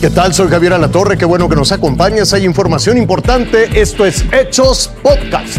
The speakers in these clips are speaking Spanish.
¿Qué tal? Soy Javier Alatorre, qué bueno que nos acompañas. Hay información importante. Esto es Hechos Podcast.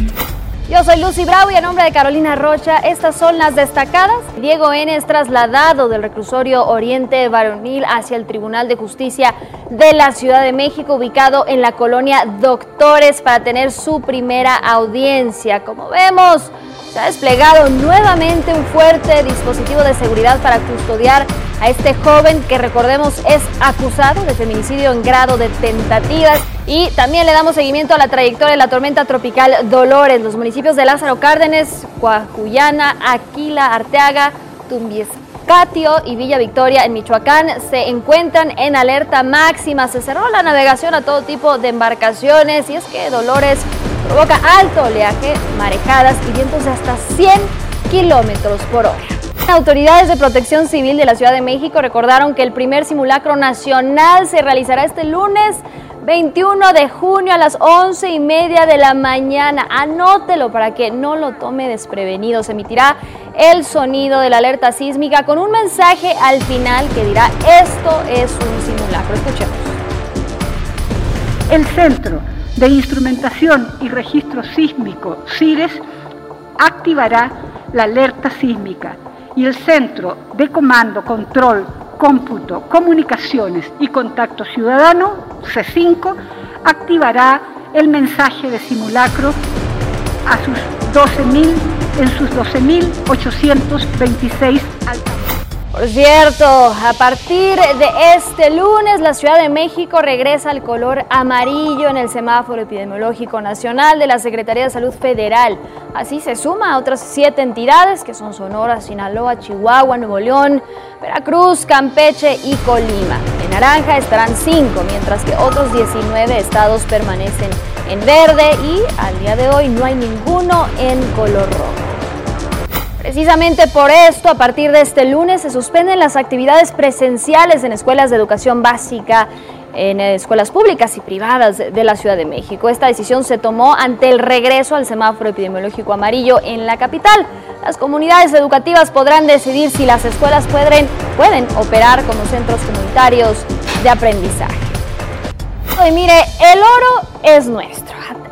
Yo soy Lucy Bravo y a nombre de Carolina Rocha, estas son las destacadas. Diego N. es trasladado del reclusorio Oriente Varonil hacia el Tribunal de Justicia de la Ciudad de México, ubicado en la colonia Doctores, para tener su primera audiencia. Como vemos, se ha desplegado nuevamente un fuerte dispositivo de seguridad para custodiar a este joven que recordemos es acusado de feminicidio en grado de tentativas. Y también le damos seguimiento a la trayectoria de la tormenta tropical Dolores. Los municipios de Lázaro Cárdenes, Coajuyana, Aquila, Arteaga, Tumbiescatio y Villa Victoria en Michoacán se encuentran en alerta máxima. Se cerró la navegación a todo tipo de embarcaciones y es que Dolores provoca alto oleaje, marejadas y vientos de hasta 100 kilómetros por hora. Autoridades de protección civil de la Ciudad de México recordaron que el primer simulacro nacional se realizará este lunes 21 de junio a las 11 y media de la mañana. Anótelo para que no lo tome desprevenido. Se emitirá el sonido de la alerta sísmica con un mensaje al final que dirá esto es un simulacro. Escuchemos. El centro de Instrumentación y Registro Sísmico, CIRES, activará la alerta sísmica y el Centro de Comando, Control, Cómputo, Comunicaciones y Contacto Ciudadano, C5, activará el mensaje de simulacro a sus 12.000 en sus 12.826 altavoces. Por cierto, a partir de este lunes la Ciudad de México regresa al color amarillo en el semáforo epidemiológico nacional de la Secretaría de Salud Federal. Así se suma a otras siete entidades que son Sonora, Sinaloa, Chihuahua, Nuevo León, Veracruz, Campeche y Colima. En naranja estarán cinco, mientras que otros 19 estados permanecen en verde y al día de hoy no hay ninguno en color rojo. Precisamente por esto, a partir de este lunes se suspenden las actividades presenciales en escuelas de educación básica, en escuelas públicas y privadas de la Ciudad de México. Esta decisión se tomó ante el regreso al semáforo epidemiológico amarillo en la capital. Las comunidades educativas podrán decidir si las escuelas pueden, pueden operar como centros comunitarios de aprendizaje. Y mire, el oro es nuestro.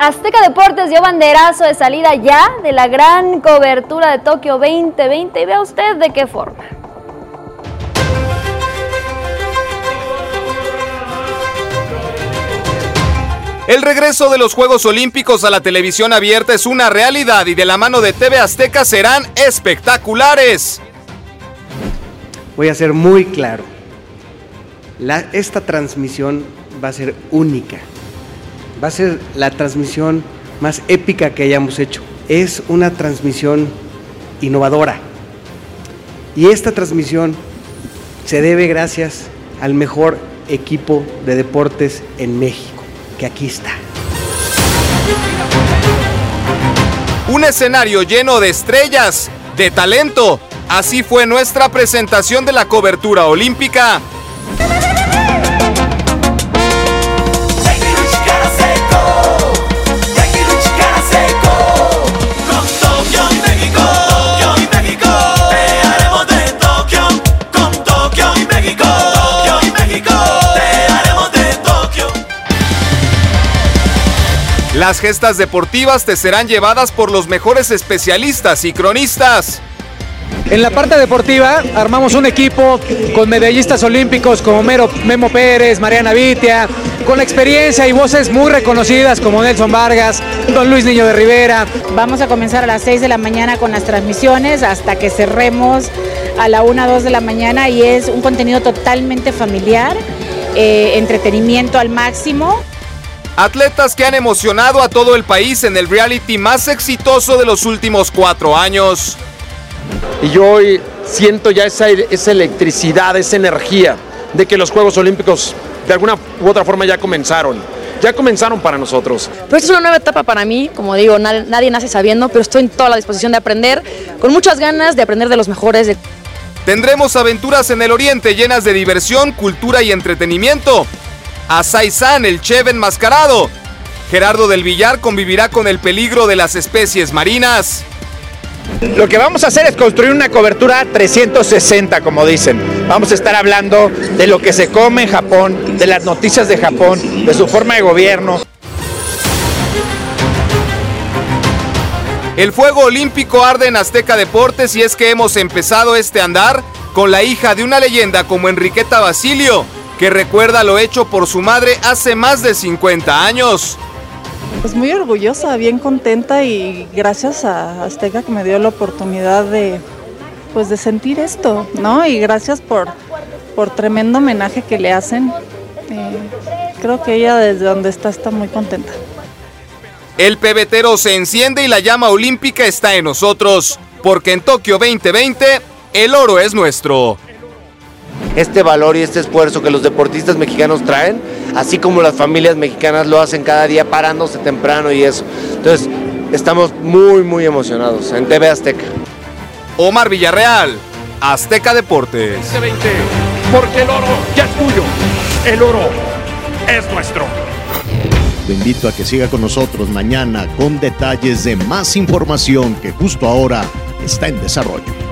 Azteca Deportes dio banderazo de salida ya de la gran cobertura de Tokio 2020 y vea usted de qué forma. El regreso de los Juegos Olímpicos a la televisión abierta es una realidad y de la mano de TV Azteca serán espectaculares. Voy a ser muy claro. esta transmisión va a ser única. Va a ser la transmisión más épica que hayamos hecho. Es una transmisión innovadora. Y esta transmisión se debe gracias al mejor equipo de deportes en México, que aquí está. Un escenario lleno de estrellas, de talento. Así fue nuestra presentación de la cobertura olímpica. Las gestas deportivas te serán llevadas por los mejores especialistas y cronistas. En la parte deportiva armamos un equipo con medallistas olímpicos como Memo Pérez, Mariana Vitia, con experiencia y voces muy reconocidas como Nelson Vargas, Don Luis Niño de Rivera. Vamos a comenzar a las 6 de la mañana con las transmisiones hasta que cerremos a la 1, 2 de la mañana y es un contenido totalmente familiar, eh, entretenimiento al máximo. Atletas que han emocionado a todo el país en el reality más exitoso de los últimos cuatro años. Y yo hoy siento ya esa, esa electricidad, esa energía de que los Juegos Olímpicos de alguna u otra forma ya comenzaron. Ya comenzaron para nosotros. Pero esta es una nueva etapa para mí, como digo, nadie, nadie nace sabiendo, pero estoy en toda la disposición de aprender, con muchas ganas de aprender de los mejores. Tendremos aventuras en el Oriente llenas de diversión, cultura y entretenimiento a Saizán, el chef enmascarado. Gerardo del Villar convivirá con el peligro de las especies marinas. Lo que vamos a hacer es construir una cobertura 360, como dicen. Vamos a estar hablando de lo que se come en Japón, de las noticias de Japón, de su forma de gobierno. El fuego olímpico arde en Azteca Deportes y es que hemos empezado este andar con la hija de una leyenda como Enriqueta Basilio, que recuerda lo hecho por su madre hace más de 50 años. Pues muy orgullosa, bien contenta y gracias a Azteca que me dio la oportunidad de, pues de sentir esto, ¿no? Y gracias por, por tremendo homenaje que le hacen. Eh, creo que ella desde donde está está muy contenta. El pebetero se enciende y la llama olímpica está en nosotros, porque en Tokio 2020 el oro es nuestro este valor y este esfuerzo que los deportistas mexicanos traen, así como las familias mexicanas lo hacen cada día parándose temprano y eso. Entonces, estamos muy, muy emocionados en TV Azteca. Omar Villarreal, Azteca Deportes. porque el oro ya es tuyo. El oro es nuestro. Te invito a que siga con nosotros mañana con detalles de más información que justo ahora está en desarrollo.